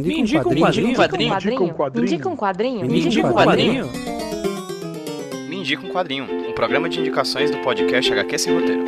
Me indica um quadrinho. Me indica um quadrinho. Me indica um quadrinho. Me indica um quadrinho. Me indica um quadrinho. Me indica um quadrinho, um programa de indicações do podcast HQ Sem Roteiro.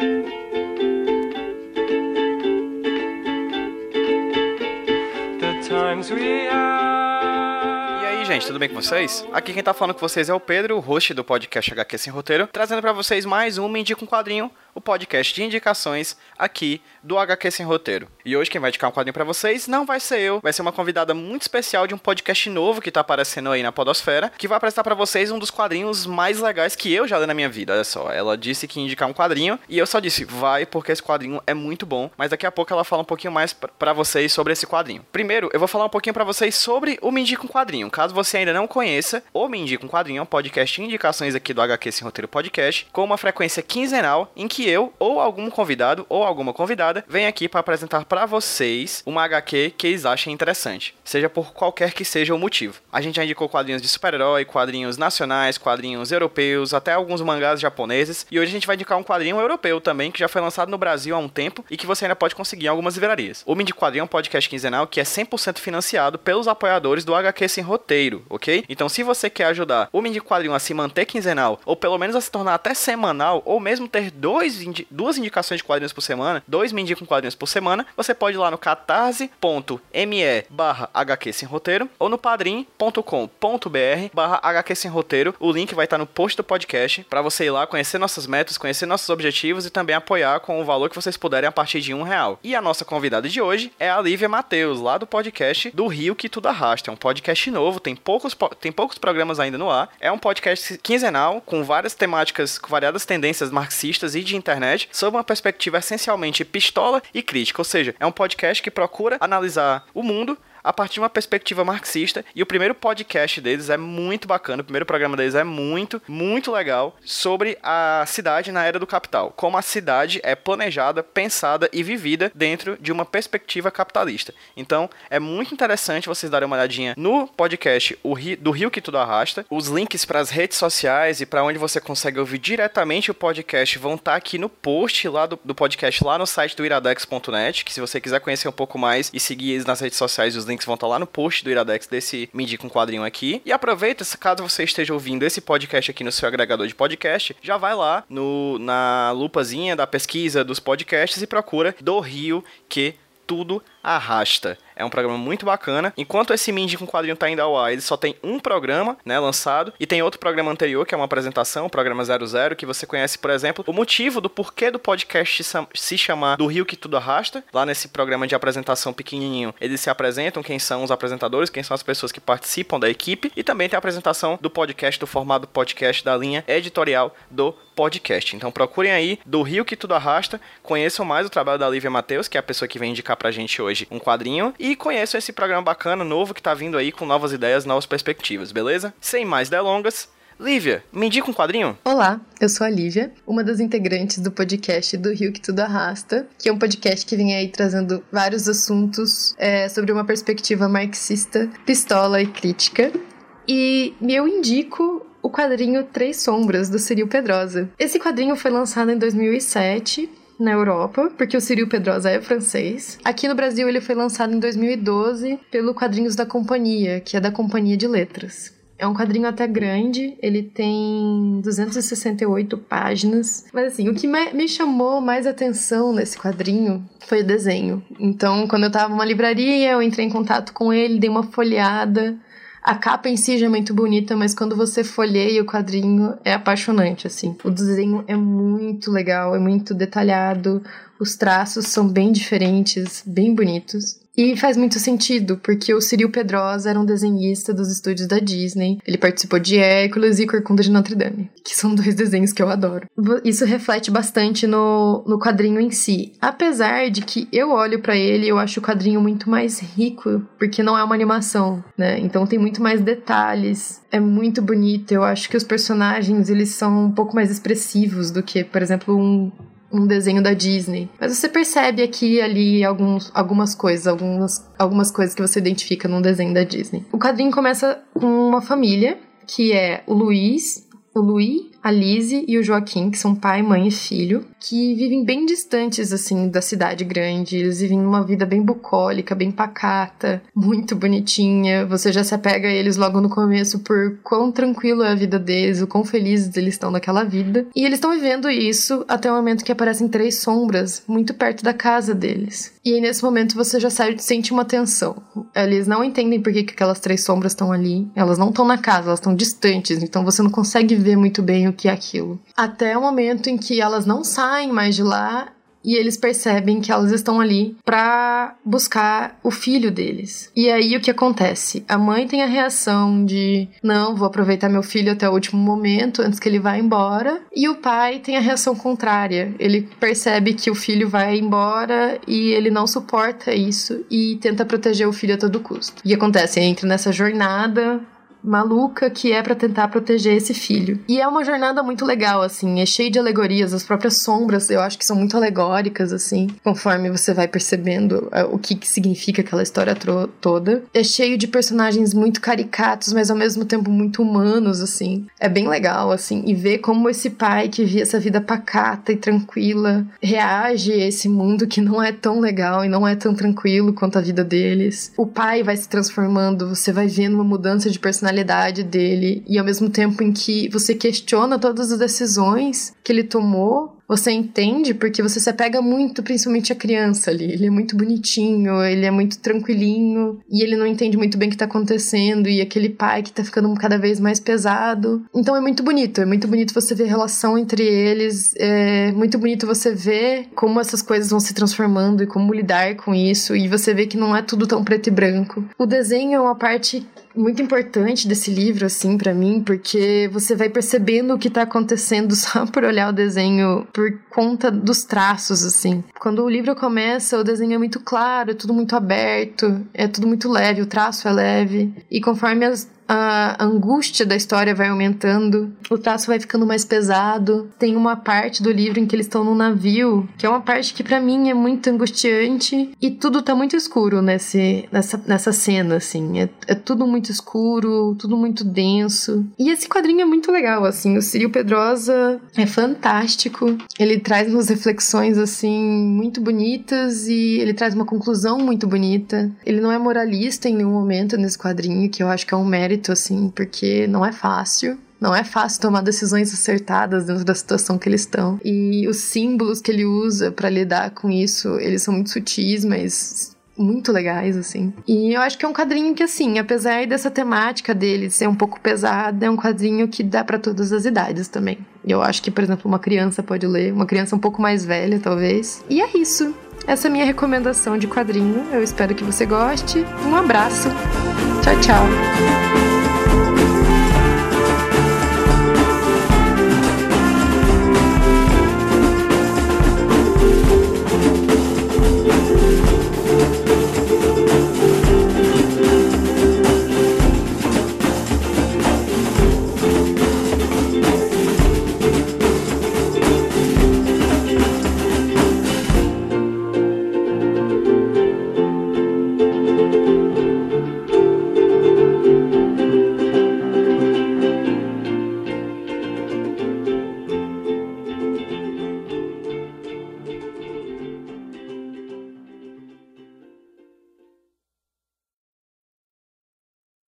The times we have. E aí, gente, tudo bem com vocês? Aqui quem tá falando com vocês é o Pedro, o host do podcast HQ Sem Roteiro, trazendo pra vocês mais um Me Indica um Quadrinho, o podcast de indicações aqui do HQ Sem Roteiro. E hoje quem vai indicar um quadrinho pra vocês não vai ser eu, vai ser uma convidada muito especial de um podcast novo que tá aparecendo aí na Podosfera, que vai apresentar pra vocês um dos quadrinhos mais legais que eu já li na minha vida. Olha só, ela disse que ia indicar um quadrinho e eu só disse, vai, porque esse quadrinho é muito bom, mas daqui a pouco ela fala um pouquinho mais pra vocês sobre esse quadrinho. Primeiro, eu vou falar um pouquinho pra vocês sobre o Me Indica um Quadrinho. Caso você ainda não conheça, o Me Indica um Quadrinho é um podcast de indicações aqui do HQ Sem Roteiro Podcast, com uma frequência quinzenal em que eu, ou algum convidado, ou alguma convidada, vem aqui pra apresentar pra vocês uma HQ que eles achem interessante, seja por qualquer que seja o motivo. A gente já indicou quadrinhos de super-herói, quadrinhos nacionais, quadrinhos europeus, até alguns mangás japoneses, e hoje a gente vai indicar um quadrinho europeu também, que já foi lançado no Brasil há um tempo e que você ainda pode conseguir em algumas livrarias. O Mini Quadrinho é um podcast quinzenal que é 100% financiado pelos apoiadores do HQ Sem Roteiro, ok? Então se você quer ajudar o Mini Quadrinho a se manter quinzenal, ou pelo menos a se tornar até semanal, ou mesmo ter dois duas indicações de quadrinhos por semana, dois Me Indicam Quadrinhos por semana, você pode ir lá no catarse.me barra HQ Sem Roteiro ou no padrim.com.br barra HQ Sem Roteiro. O link vai estar no post do podcast para você ir lá conhecer nossas metas, conhecer nossos objetivos e também apoiar com o valor que vocês puderem a partir de um real. E a nossa convidada de hoje é a Lívia Matheus, lá do podcast do Rio que Tudo Arrasta. É um podcast novo, tem poucos, po- tem poucos programas ainda no ar. É um podcast quinzenal com várias temáticas, com variadas tendências marxistas e de internet, sob uma perspectiva essencialmente pistola e crítica. Ou seja, é um podcast que procura analisar o mundo a partir de uma perspectiva marxista. E o primeiro podcast deles é muito bacana, o primeiro programa deles é muito, muito legal sobre a cidade na era do capital. Como a cidade é planejada, pensada e vivida dentro de uma perspectiva capitalista. Então, é muito interessante vocês darem uma olhadinha no podcast do Rio que Tudo Arrasta. Os links para as redes sociais e para onde você consegue ouvir diretamente o podcast vão estar aqui no post lá do, do podcast, lá no site do iradex.net, que se você quiser conhecer um pouco mais e seguir eles nas redes sociais, os links vão estar lá no post do Iradex desse Me Indica um Quadrinho aqui. E aproveita, caso você esteja ouvindo esse podcast aqui no seu agregador de podcast, já vai lá no, na lupazinha da pesquisa dos podcasts e procura do Rio que tudo arrasta. É um programa muito bacana. Enquanto esse Mindy com quadrinho tá indo ao ar, ele só tem um programa, né, lançado, e tem outro programa anterior, que é uma apresentação, o programa 00, que você conhece, por exemplo, o motivo do porquê do podcast se cham- se chamar Do Rio que Tudo Arrasta. Lá nesse programa de apresentação pequenininho, eles se apresentam, quem são os apresentadores, quem são as pessoas que participam da equipe, e também tem a apresentação do podcast, do formato podcast da linha editorial do podcast. Então procurem aí do Rio que tudo arrasta, conheçam mais o trabalho da Lívia Matheus, que é a pessoa que vem indicar pra gente hoje um quadrinho, e conheçam esse programa bacana novo que tá vindo aí com novas ideias, novas perspectivas, beleza? Sem mais delongas, Lívia, me indica um quadrinho? Olá, eu sou a Lívia, uma das integrantes do podcast do Rio que Tudo Arrasta, que é um podcast que vem aí trazendo vários assuntos é, sobre uma perspectiva marxista, pistola e crítica. E eu indico o quadrinho Três Sombras, do Ciril Pedrosa. Esse quadrinho foi lançado em 2007 na Europa, porque o Ciril Pedrosa é francês. Aqui no Brasil ele foi lançado em 2012 pelo Quadrinhos da Companhia, que é da Companhia de Letras. É um quadrinho até grande, ele tem 268 páginas. Mas assim, o que me chamou mais atenção nesse quadrinho foi o desenho. Então, quando eu tava numa livraria, eu entrei em contato com ele, dei uma folheada. A capa em si já é muito bonita, mas quando você folheia o quadrinho é apaixonante, assim. O desenho é muito legal, é muito detalhado, os traços são bem diferentes, bem bonitos. E faz muito sentido, porque o Ciril Pedrosa era um desenhista dos estúdios da Disney. Ele participou de Hércules e Corcunda de Notre Dame, que são dois desenhos que eu adoro. Isso reflete bastante no, no quadrinho em si. Apesar de que eu olho pra ele e eu acho o quadrinho muito mais rico, porque não é uma animação, né? Então tem muito mais detalhes. É muito bonito. Eu acho que os personagens, eles são um pouco mais expressivos do que, por exemplo, um um desenho da Disney. Mas você percebe aqui e ali alguns, algumas coisas, algumas, algumas coisas que você identifica num desenho da Disney. O quadrinho começa com uma família, que é o Luiz, o Louis, a Lizzie e o Joaquim, que são pai, mãe e filho, que vivem bem distantes, assim, da cidade grande. Eles vivem uma vida bem bucólica, bem pacata, muito bonitinha. Você já se apega a eles logo no começo por quão tranquilo é a vida deles, o quão felizes eles estão naquela vida. E eles estão vivendo isso até o momento que aparecem três sombras muito perto da casa deles. E aí, nesse momento, você já sente uma tensão. Eles não entendem por que, que aquelas três sombras estão ali. Elas não estão na casa, elas estão distantes. Então você não consegue ver muito bem o que é aquilo. Até o momento em que elas não saem mais de lá e eles percebem que elas estão ali para buscar o filho deles. E aí o que acontece? A mãe tem a reação de não, vou aproveitar meu filho até o último momento antes que ele vá embora, e o pai tem a reação contrária. Ele percebe que o filho vai embora e ele não suporta isso e tenta proteger o filho a todo custo. E acontece, entra nessa jornada maluca que é para tentar proteger esse filho. E é uma jornada muito legal, assim, é cheio de alegorias, as próprias sombras eu acho que são muito alegóricas, assim, conforme você vai percebendo é, o que, que significa aquela história toda. É cheio de personagens muito caricatos, mas ao mesmo tempo muito humanos, assim. É bem legal, assim, e ver como esse pai que via essa vida pacata e tranquila reage a esse mundo que não é tão legal e não é tão tranquilo quanto a vida deles. O pai vai se transformando, você vai vendo uma mudança de personalidade personalidade dele e ao mesmo tempo em que você questiona todas as decisões que ele tomou você entende porque você se apega muito, principalmente a criança ali. Ele é muito bonitinho, ele é muito tranquilinho e ele não entende muito bem o que tá acontecendo e aquele pai que tá ficando cada vez mais pesado. Então é muito bonito, é muito bonito você ver a relação entre eles, é muito bonito você ver como essas coisas vão se transformando e como lidar com isso e você vê que não é tudo tão preto e branco. O desenho é uma parte muito importante desse livro, assim, para mim, porque você vai percebendo o que tá acontecendo só por olhar o desenho por conta dos traços, assim. Quando o livro começa, o desenho é muito claro, é tudo muito aberto, é tudo muito leve, o traço é leve. E conforme as, a angústia da história vai aumentando, o traço vai ficando mais pesado. Tem uma parte do livro em que eles estão num navio, que é uma parte que para mim é muito angustiante e tudo tá muito escuro nesse, nessa, nessa cena, assim. É, é tudo muito escuro, tudo muito denso. E esse quadrinho é muito legal, assim. O Círio Pedrosa é fantástico. Ele traz umas reflexões, assim, muito bonitas e ele traz uma conclusão muito bonita. Ele não é moralista em nenhum momento nesse quadrinho, que eu acho que é um mérito mérito, assim, porque não é fácil. Não é fácil tomar decisões acertadas dentro da situação que eles estão. E os símbolos que ele usa para lidar com isso, eles são muito sutis, mas muito legais, assim. E eu acho que é um quadrinho que, assim, apesar dessa temática dele ser um pouco pesada, é um quadrinho que dá para todas as idades também. Eu acho que, por exemplo, uma criança pode ler, uma criança um pouco mais velha, talvez. E é isso. Essa é a minha recomendação de quadrinho. Eu espero que você goste. Um abraço. Tchau, tchau.